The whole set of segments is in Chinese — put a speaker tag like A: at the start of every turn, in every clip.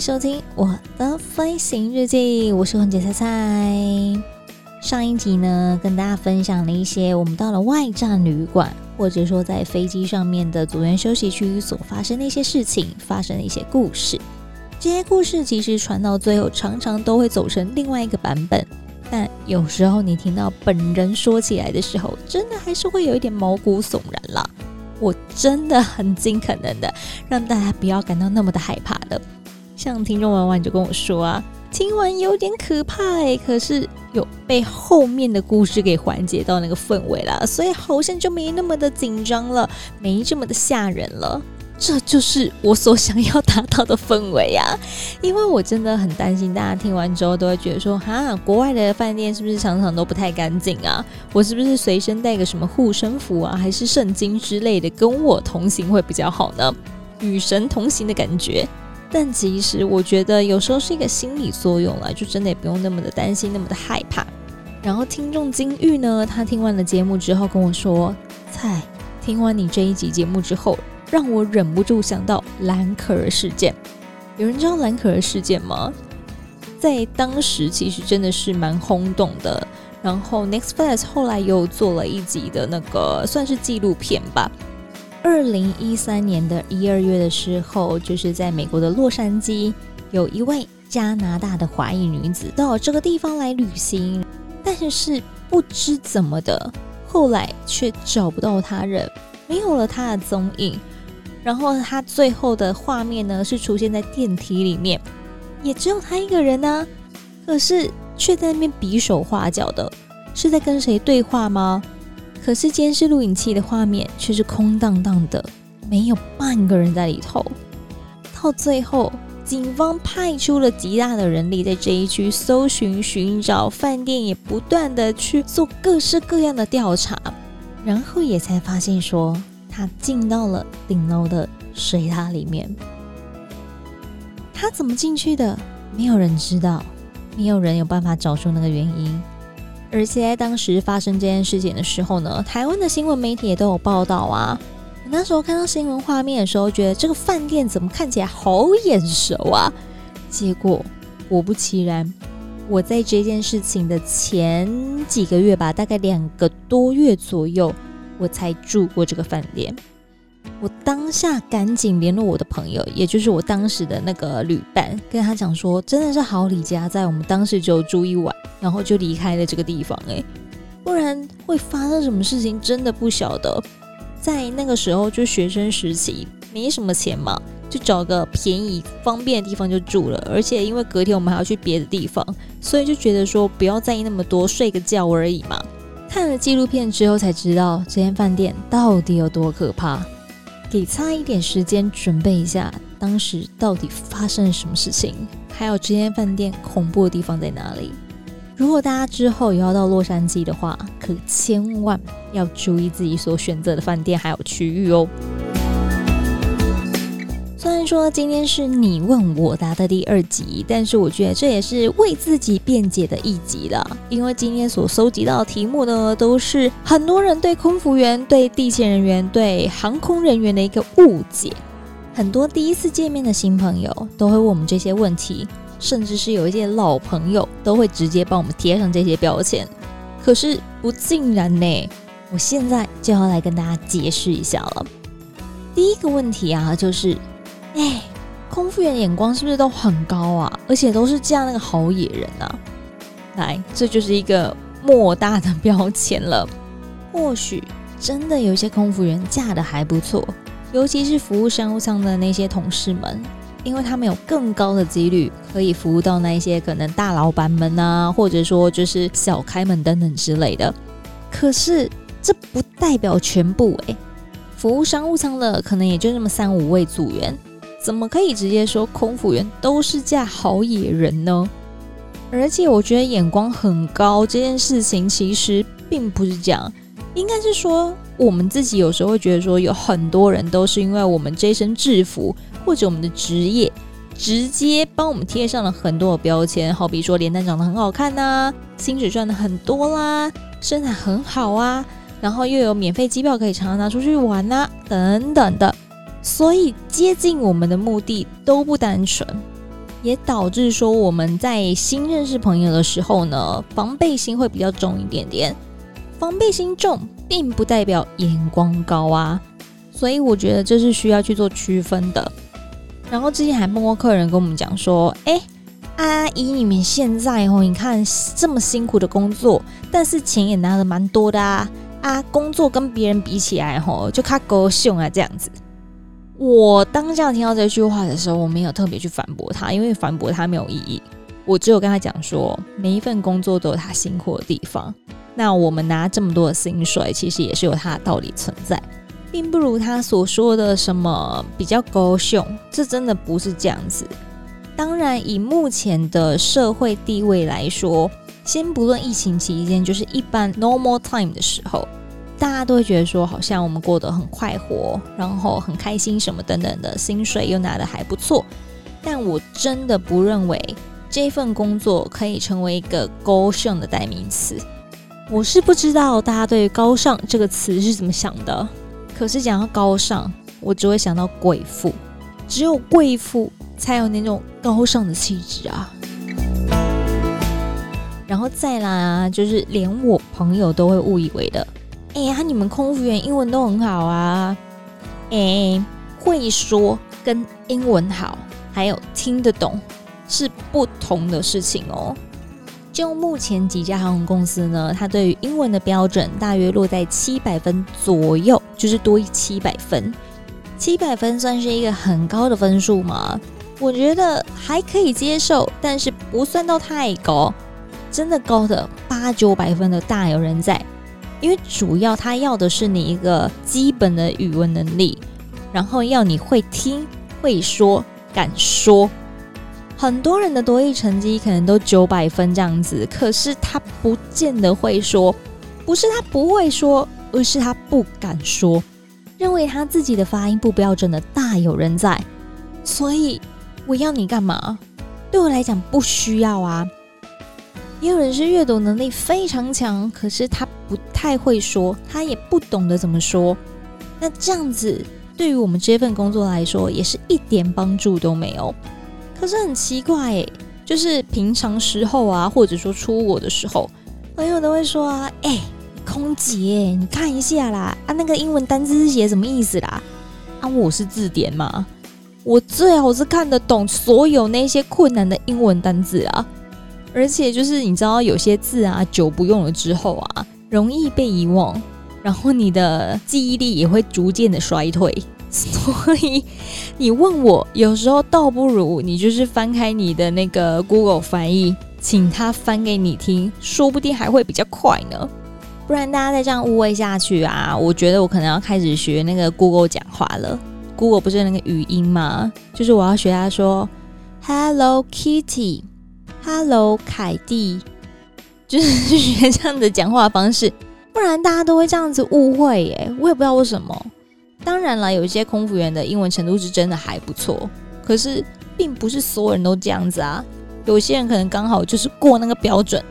A: 收听我的飞行日记，我是空姐菜菜。上一集呢，跟大家分享了一些我们到了外站旅馆，或者说在飞机上面的组员休息区所发生的一些事情，发生的一些故事。这些故事其实传到最后，常常都会走成另外一个版本。但有时候你听到本人说起来的时候，真的还是会有一点毛骨悚然啦。我真的很尽可能的让大家不要感到那么的害怕的。像听众玩玩就跟我说啊，听完有点可怕哎，可是有被后面的故事给缓解到那个氛围了，所以好像就没那么的紧张了，没这么的吓人了。这就是我所想要达到的氛围呀。因为我真的很担心大家听完之后都会觉得说，哈，国外的饭店是不是常常都不太干净啊？我是不是随身带个什么护身符啊，还是圣经之类的跟我同行会比较好呢？与神同行的感觉。但其实我觉得有时候是一个心理作用啦，就真的也不用那么的担心，那么的害怕。然后听众金玉呢，他听完了节目之后跟我说：“菜，听完你这一集节目之后，让我忍不住想到蓝可儿事件。有人知道蓝可儿事件吗？在当时其实真的是蛮轰动的。然后 Netflix 后来又做了一集的那个算是纪录片吧。”二零一三年的一二月的时候，就是在美国的洛杉矶，有一位加拿大的华裔女子到这个地方来旅行，但是不知怎么的，后来却找不到她人，没有了她的踪影。然后她最后的画面呢，是出现在电梯里面，也只有她一个人呢、可是却在那边比手画脚的，是在跟谁对话吗？可是监视录影器的画面却是空荡荡的，没有半个人在里头。到最后，警方派出了极大的人力在这一区搜寻、寻找，饭店也不断的去做各式各样的调查，然后也才发现说，他进到了顶楼的水塔里面。他怎么进去的？没有人知道，没有人有办法找出那个原因。而且在当时发生这件事情的时候呢，台湾的新闻媒体也都有报道啊。我那时候看到新闻画面的时候，觉得这个饭店怎么看起来好眼熟啊？结果果不其然，我在这件事情的前几个月吧，大概两个多月左右，我才住过这个饭店。我当下赶紧联络我的朋友，也就是我当时的那个旅伴，跟他讲说，真的是好李家在，我们当时只有住一晚，然后就离开了这个地方，哎，不然会发生什么事情，真的不晓得。在那个时候，就学生时期，没什么钱嘛，就找个便宜方便的地方就住了，而且因为隔天我们还要去别的地方，所以就觉得说不要在意那么多，睡个觉而已嘛。看了纪录片之后才知道，这间饭店到底有多可怕。给差一点时间准备一下，当时到底发生了什么事情？还有这间饭店恐怖的地方在哪里？如果大家之后也要到洛杉矶的话，可千万要注意自己所选择的饭店还有区域哦。虽然说今天是你问我答的第二集，但是我觉得这也是为自己辩解的一集了。因为今天所搜集到题目呢，都是很多人对空服员、对地勤人员、对航空人员的一个误解。很多第一次见面的新朋友都会问我们这些问题，甚至是有一些老朋友都会直接帮我们贴上这些标签。可是不尽然呢，我现在就要来跟大家解释一下了。第一个问题啊，就是。哎，空服员眼光是不是都很高啊？而且都是嫁那个好野人啊？来，这就是一个莫大的标签了。或许真的有些空服员嫁的还不错，尤其是服务商务舱的那些同事们，因为他们有更高的几率可以服务到那一些可能大老板们啊，或者说就是小开门等等之类的。可是这不代表全部哎。服务商务舱的可能也就那么三五位组员，怎么可以直接说空服员都是架好野人呢？而且我觉得眼光很高这件事情其实并不是这样，应该是说我们自己有时候会觉得说有很多人都是因为我们这身制服或者我们的职业，直接帮我们贴上了很多的标签，好比说脸蛋长得很好看呐、薪水赚的很多啦，身材很好啊。然后又有免费机票可以常常拿出去玩呐、等等的，所以接近我们的目的都不单纯，也导致说我们在新认识朋友的时候呢，防备心会比较重一点点。防备心重，并不代表眼光高啊，所以我觉得这是需要去做区分的。然后之前还碰过客人跟我们讲说，哎，阿姨，你们现在哦，你看这么辛苦的工作，但是钱也拿的蛮多的啊。啊，工作跟别人比起来，吼，就卡高兴啊，这样子。我当下听到这句话的时候，我没有特别去反驳他，因为反驳他没有意义。我只有跟他讲说，每一份工作都有他辛苦的地方。那我们拿这么多的薪水，其实也是有他的道理存在，并不如他所说的什么比较高兴，这真的不是这样子。当然，以目前的社会地位来说。先不论疫情期间，就是一般 normal time 的时候，大家都会觉得说，好像我们过得很快活，然后很开心什么等等的，薪水又拿得还不错。但我真的不认为这份工作可以成为一个高尚的代名词。我是不知道大家对高尚这个词是怎么想的，可是讲到高尚，我只会想到贵妇，只有贵妇才有那种高尚的气质啊。然后再来啊，就是连我朋友都会误以为的，哎呀，你们空服员英文都很好啊，哎，会说跟英文好，还有听得懂是不同的事情哦。就目前几家航空公司呢，它对于英文的标准大约落在七百分左右，就是多一七百分。七百分算是一个很高的分数吗？我觉得还可以接受，但是不算到太高。真的高的八九百分的大有人在，因为主要他要的是你一个基本的语文能力，然后要你会听、会说、敢说。很多人的多益成绩可能都九百分这样子，可是他不见得会说，不是他不会说，而是他不敢说，认为他自己的发音不标准的大有人在。所以我要你干嘛？对我来讲不需要啊。也有人是阅读能力非常强，可是他不太会说，他也不懂得怎么说。那这样子对于我们这份工作来说，也是一点帮助都没有。可是很奇怪诶，就是平常时候啊，或者说出国的时候，朋友都会说啊，哎，空姐，你看一下啦，啊，那个英文单字是写什么意思啦？啊，我是字典嘛，我最好是看得懂所有那些困难的英文单字啊。而且就是你知道，有些字啊，久不用了之后啊，容易被遗忘，然后你的记忆力也会逐渐的衰退。所以你问我，有时候倒不如你就是翻开你的那个 Google 翻译，请他翻给你听，说不定还会比较快呢。不然大家再这样误会下去啊，我觉得我可能要开始学那个 Google 讲话了。Google 不是那个语音吗？就是我要学他说 Hello Kitty。Hello，凯蒂，就是学这样的讲话方式，不然大家都会这样子误会耶。我也不知道为什么。当然了，有一些空服员的英文程度是真的还不错，可是并不是所有人都这样子啊。有些人可能刚好就是过那个标准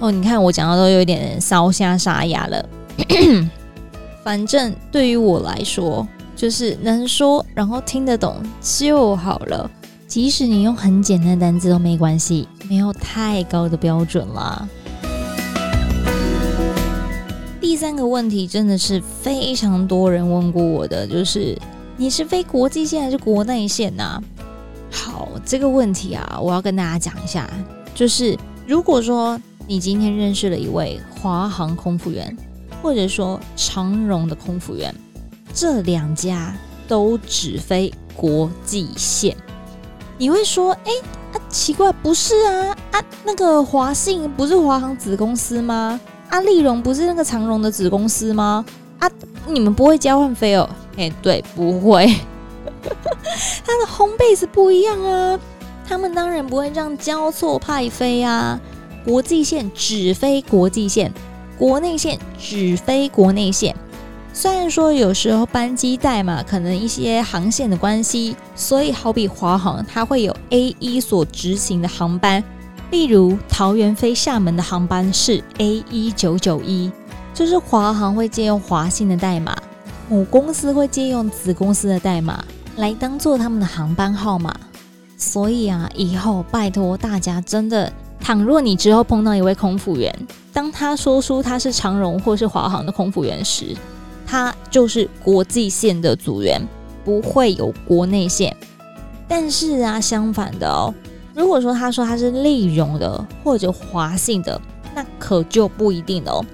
A: 哦。你看我讲的都有点烧瞎沙哑了。反正对于我来说，就是能说然后听得懂就好了。即使你用很简单的单字都没关系，没有太高的标准啦。第三个问题真的是非常多人问过我的，就是你是飞国际线还是国内线呐、好，这个问题啊，我要跟大家讲一下，就是如果说你今天认识了一位华航空服员，或者说长荣的空服员，这两家都只飞国际线。你会说，哎、欸，啊，奇怪，不是啊，啊，那个华信不是华航子公司吗？啊，立荣不是那个长荣的子公司吗？啊，你们不会交换飞哦？哎，对，不会，它的 home base 不一样啊。他们当然不会这样交错派飞啊，国际线只飞国际线，国内线只飞国内线。虽然说有时候班机代码可能一些航线的关系，所以好比华航，它会有 A 一所执行的航班，例如桃园飞厦门的航班是 A 一九九一，就是华航会借用华信的代码，母公司会借用子公司的代码来当做他们的航班号码。所以啊，以后拜托大家，真的，倘若你之后碰到一位空服员，当他说出他是长荣或是华航的空服员时，他就是国际线的组员，不会有国内线。但是啊，相反的哦，如果说他说他是立荣的或者华信的，那可就不一定哦。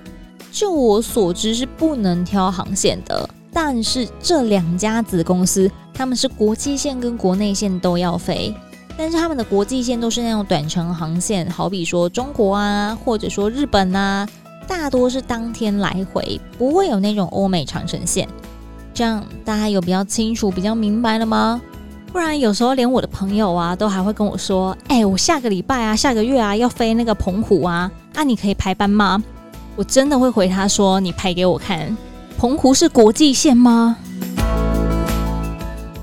A: 就我所知是不能挑航线的，但是这两家子公司。他们是国际线跟国内线都要飞，但是他们的国际线都是那种短程航线，好比说中国啊，或者说日本啊，大多是当天来回，不会有那种欧美长程线。这样大家有比较清楚、比较明白了吗？不然有时候连我的朋友啊，都还会跟我说：“哎，我下个礼拜啊，下个月啊要飞那个澎湖啊，啊你可以排班吗？”我真的会回他说：“你排给我看，澎湖是国际线吗？”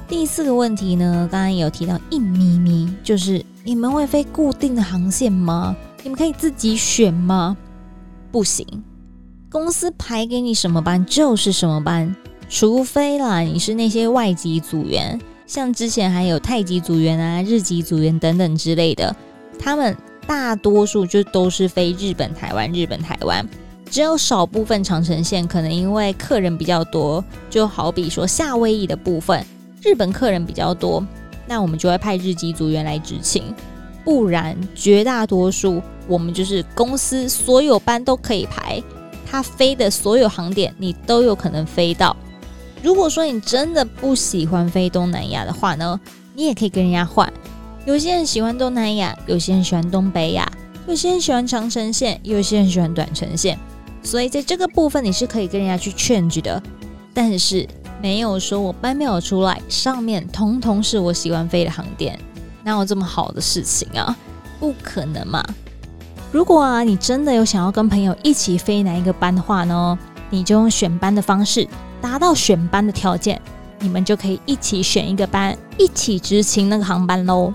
A: 第四个问题呢，刚刚有提到一咪咪，就是你们会飞固定的航线吗？你们可以自己选吗？不行，公司排给你什么班就是什么班，除非啦你是那些外籍组员，像之前还有泰籍组员啊、日籍组员等等之类的，他们大多数就都是飞日本、台湾、日本、台湾，只有少部分长城线可能因为客人比较多，就好比说夏威夷的部分。日本客人比较多，那我们就会派日籍组员来执勤，不然绝大多数我们就是公司所有班都可以排，他飞的所有航点你都有可能飞到。如果说你真的不喜欢飞东南亚的话呢，你也可以跟人家换。有些人喜欢东南亚，有些人喜欢东北亚，有些人喜欢长程线，有些人喜欢短程线，所以在这个部分你是可以跟人家去 change 的，但是。没有说我班没有出来，上面通通是我喜欢飞的航点，哪有这么好的事情啊？不可能嘛！如果啊，你真的有想要跟朋友一起飞哪一个班的话呢，你就用选班的方式达到选班的条件，你们就可以一起选一个班，一起执勤那个航班喽。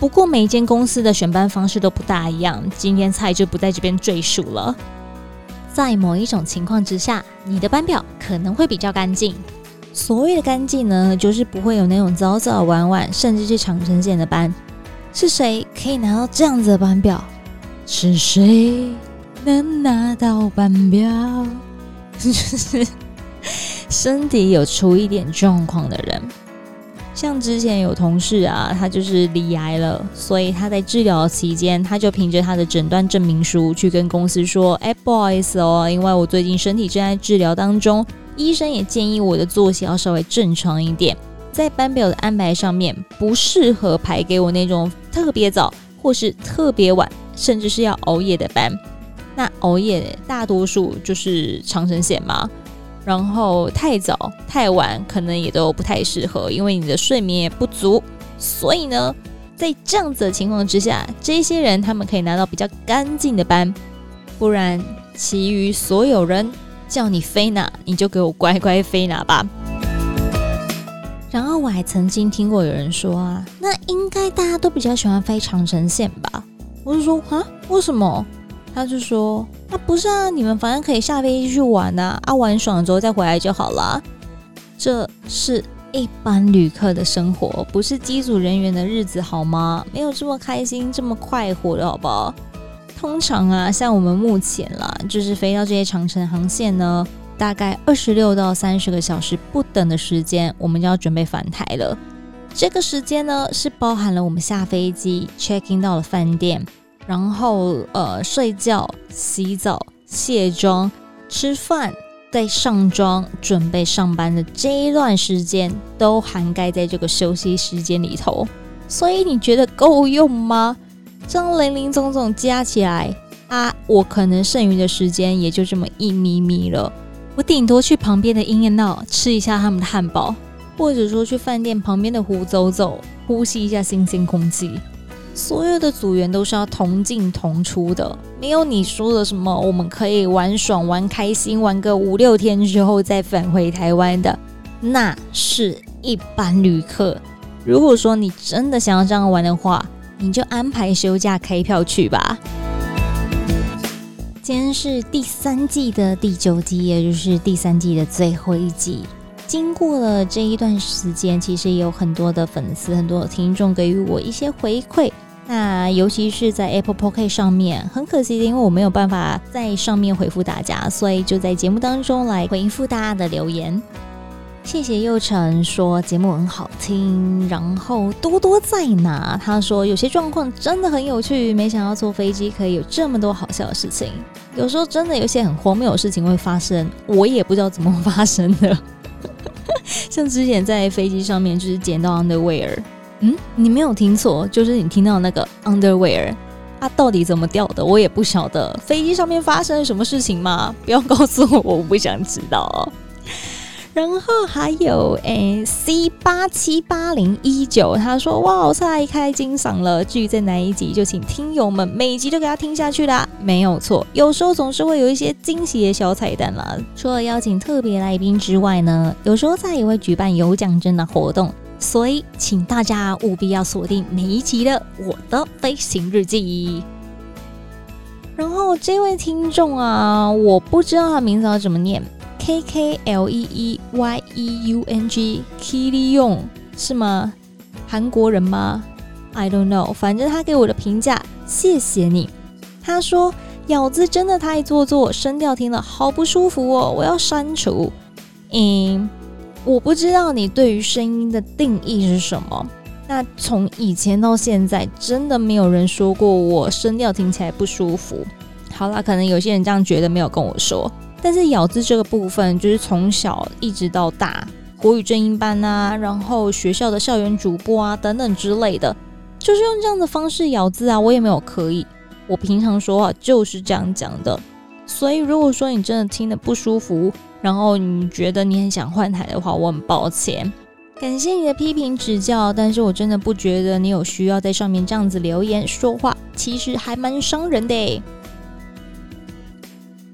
A: 不过每一间公司的选班方式都不大一样，今天菜就不在这边赘述了。在某一种情况之下，你的班表可能会比较干净。所谓的干净呢，就是不会有那种早早晚晚，甚至是长程线的班。是谁可以拿到这样子的班表？是谁能拿到班表？就是身体有出一点状况的人。像之前有同事啊，他就是罹癌了，所以他在治疗期间，他就凭着他的诊断证明书去跟公司说：“哎，不好意思哦，因为我最近身体正在治疗当中。”医生也建议我的作息要稍微正常一点，在班表的安排上面不适合排给我那种特别早或是特别晚，甚至是要熬夜的班。那熬夜大多数就是长程线嘛，然后太早太晚可能也都不太适合，因为你的睡眠也不足。所以呢，在这样子的情况之下，这些人他们可以拿到比较干净的班，不然其余所有人。叫你飞哪，你就给我乖乖飞哪吧。然后我还曾经听过有人说啊，那应该大家都比较喜欢飞长城线吧？我就说啊，为什么？他就说啊，不是啊，你们反正可以下飞机去玩呐，啊，玩爽了之后再回来就好了。这是一般旅客的生活，不是机组人员的日子好吗？没有这么开心，这么快活的好不好？通常啊，像我们目前啦，就是飞到这些长城航线呢，大概二十六到三十个小时不等的时间，我们就要准备返台了。这个时间呢，是包含了我们下飞机、check in 到了饭店，然后呃睡觉、洗澡、卸妆、吃饭、再上妆、准备上班的这一段时间，都涵盖在这个休息时间里头。所以你觉得够用吗？这样零零总总加起来啊，我可能剩余的时间也就这么一咪咪了。我顶多去旁边的 In-N-Out 吃一下他们的汉堡，或者说去饭店旁边的湖走走，呼吸一下新鲜空气。所有的组员都是要同进同出的，没有你说的什么我们可以玩爽、玩开心、玩个五六天之后再返回台湾的，那是一般旅客。如果说你真的想要这样玩的话，你就安排休假开票去吧。今天是第三季的第九集，也就是第三季的最后一集。经过了这一段时间，其实也有很多的粉丝、很多的听众给予我一些回馈。那尤其是在 Apple Podcast 上面，很可惜的，因为我没有办法在上面回复大家，所以就在节目当中来回复大家的留言。谢谢佑成说节目很好听，然后多多在哪？他说有些状况真的很有趣，没想到坐飞机可以有这么多好笑的事情。有时候真的有些很荒谬的事情会发生，我也不知道怎么发生的。像之前在飞机上面就是捡到 underwear。嗯，你没有听错，就是你听到那个 underwear，啊，到底怎么掉的，我也不晓得。飞机上面发生了什么事情吗？不要告诉我，我不想知道。然后还有诶，C 八七八零一九，他说哇，我太开金嗓了，至于在哪一集，就请听友们每一集都给他听下去啦。没有错，有时候总是会有一些惊喜的小彩蛋啦。除了邀请特别来宾之外呢，有时候他也会举办有奖征的活动。所以，请大家务必要锁定每一集的《我的飞行日记》。然后，这位听众啊，我不知道他名字要怎么念 K L E E Y E U N G k i l i y o n g 是吗？韩国人吗？I don't know。反正他给我的评价，谢谢你。他说：“咬字真的太做作，声调听了好不舒服哦，我要删除。”嗯。我不知道你对于声音的定义是什么。那从以前到现在，真的没有人说过我声调听起来不舒服。好啦，可能有些人这样觉得，没有跟我说。但是咬字这个部分，就是从小一直到大，国语正音班啊，然后学校的校园主播啊等等之类的，就是用这样的方式咬字啊，我也没有刻意。我平常说话就是这样讲的。所以如果说你真的听得不舒服，然后你觉得你很想换台的话，我很抱歉，感谢你的批评指教，但是我真的不觉得你有需要在上面这样子留言说话，其实还蛮伤人的。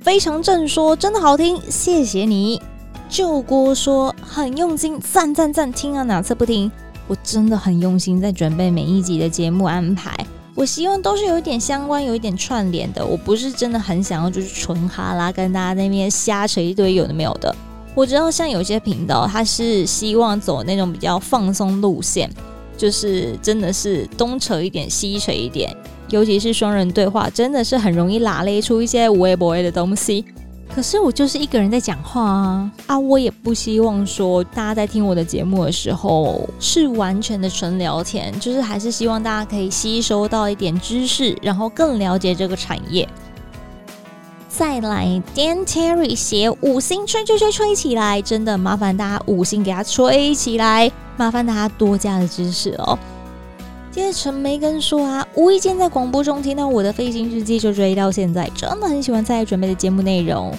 A: 非常正说，真的好听，谢谢你。旧锅说很用心，赞赞赞，听啊哪次不听？我真的很用心在准备每一集的节目安排。我希望都是有一点相关，有一点串联的。我不是真的很想要就是纯哈拉跟大家那边瞎扯一堆有的没有的。我知道像有些频道，他是希望走那种比较放松路线，就是真的是东扯一点西扯一点，尤其是双人对话，真的是很容易拉勒出一些无微不微的东西。可是我就是一个人在讲话啊啊！我也不希望说大家在听我的节目的时候是完全的纯聊天，就是还是希望大家可以吸收到一点知识，然后更了解这个产业。再来，Dan Terry 写五星吹吹吹吹起来，真的麻烦大家五星给他吹起来，麻烦大家多加的知识哦。接着陈梅根说啊，无意间在广播中听到我的飞行日记，就追到现在，真的很喜欢蔡准备的节目内容。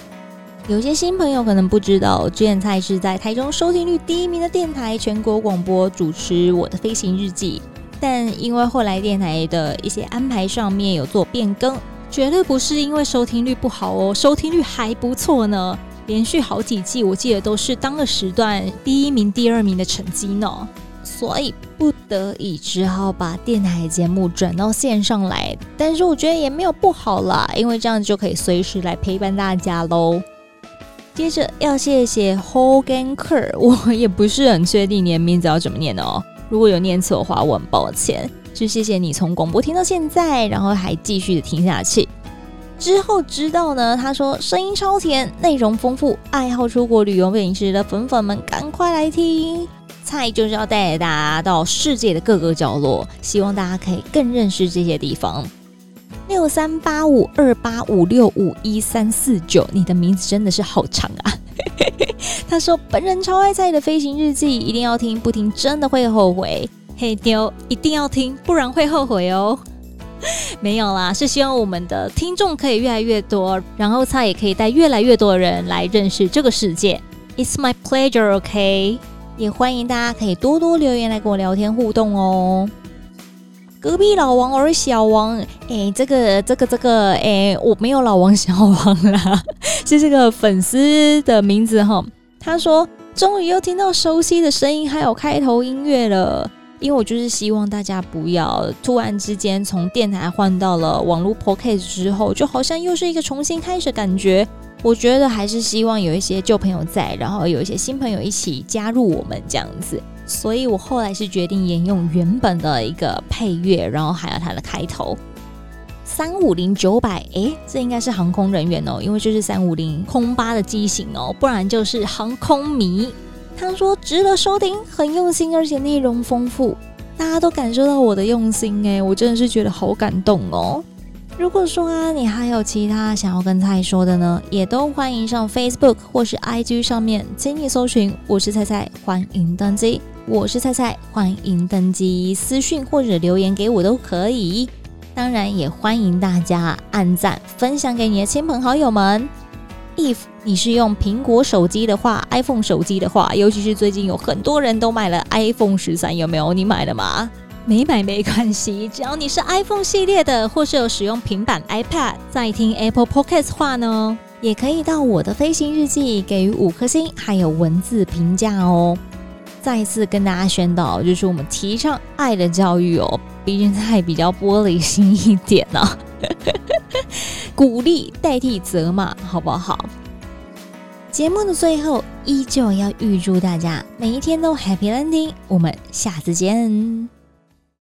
A: 有些新朋友可能不知道，之前蔡是在台中收听率第一名的电台全国广播主持我的飞行日记，但因为后来电台的一些安排上面有做变更，绝对不是因为收听率不好哦，收听率还不错呢，连续好几季我记得都是当个时段第一名、第二名的成绩呢。所以不得已只好把电台节目转到线上来，但是我觉得也没有不好啦，因为这样就可以随时来陪伴大家喽。接着要谢谢 Hogan Kerr，我也不是很确定你的名字要怎么念哦，如果有念错的话，我很抱歉。就谢谢你从广播听到现在，然后还继续的听下去。之后知道呢，他说声音超甜，内容丰富，爱好出国旅游美食的粉粉们赶快来听。菜就是要带大家到世界的各个角落，希望大家可以更认识这些地方。六三八五二八五六五一三四九，你的名字真的是好长啊！他说本人超爱菜的飞行日记，一定要听，不听真的会后悔。嘿妞，一定要听，不然会后悔哦。没有啦，是希望我们的听众可以越来越多，然后菜也可以带越来越多的人来认识这个世界。It's my pleasure, OK？也欢迎大家可以多多留言来跟我聊天互动哦。隔壁老王我是小王，哎，这个这个这个，哎，我没有老王小王啦，是这个粉丝的名字哈。他说，终于又听到熟悉的声音，还有开头音乐了。因为我就是希望大家不要突然之间从电台换到了网络 p o c a s t 之后，就好像又是一个重新开始感觉。我觉得还是希望有一些旧朋友在，然后有一些新朋友一起加入我们这样子。所以我后来是决定沿用原本的一个配乐，然后还有它的开头。三五零九百，诶，这应该是航空人员哦，因为这是三五零空巴的机型哦，不然就是航空迷。他说值得收听，很用心，而且内容丰富，大家都感受到我的用心诶，我真的是觉得好感动哦。如果说啊，你还有其他想要跟菜说的呢，也都欢迎上 Facebook 或是 IG 上面，请你搜寻我是菜菜，欢迎登机。我是菜菜，欢迎登机，私讯或者留言给我都可以。当然也欢迎大家按赞分享给你的亲朋好友们。If 你是用苹果手机的话，iPhone 手机的话，尤其是最近有很多人都买了 iPhone 十三，有没有？你买了吗？没买没关系，只要你是 iPhone 系列的，或是有使用平板 iPad 在听 Apple Podcast 话呢，也可以到我的飞行日记给予五颗星，还有文字评价哦。再次跟大家宣导，就是我们提倡爱的教育哦，毕竟它比较玻璃心一点呢、啊。鼓励代替责骂，好不好？节目的最后，依旧要预祝大家每一天都 Happy Landing。我们下次见。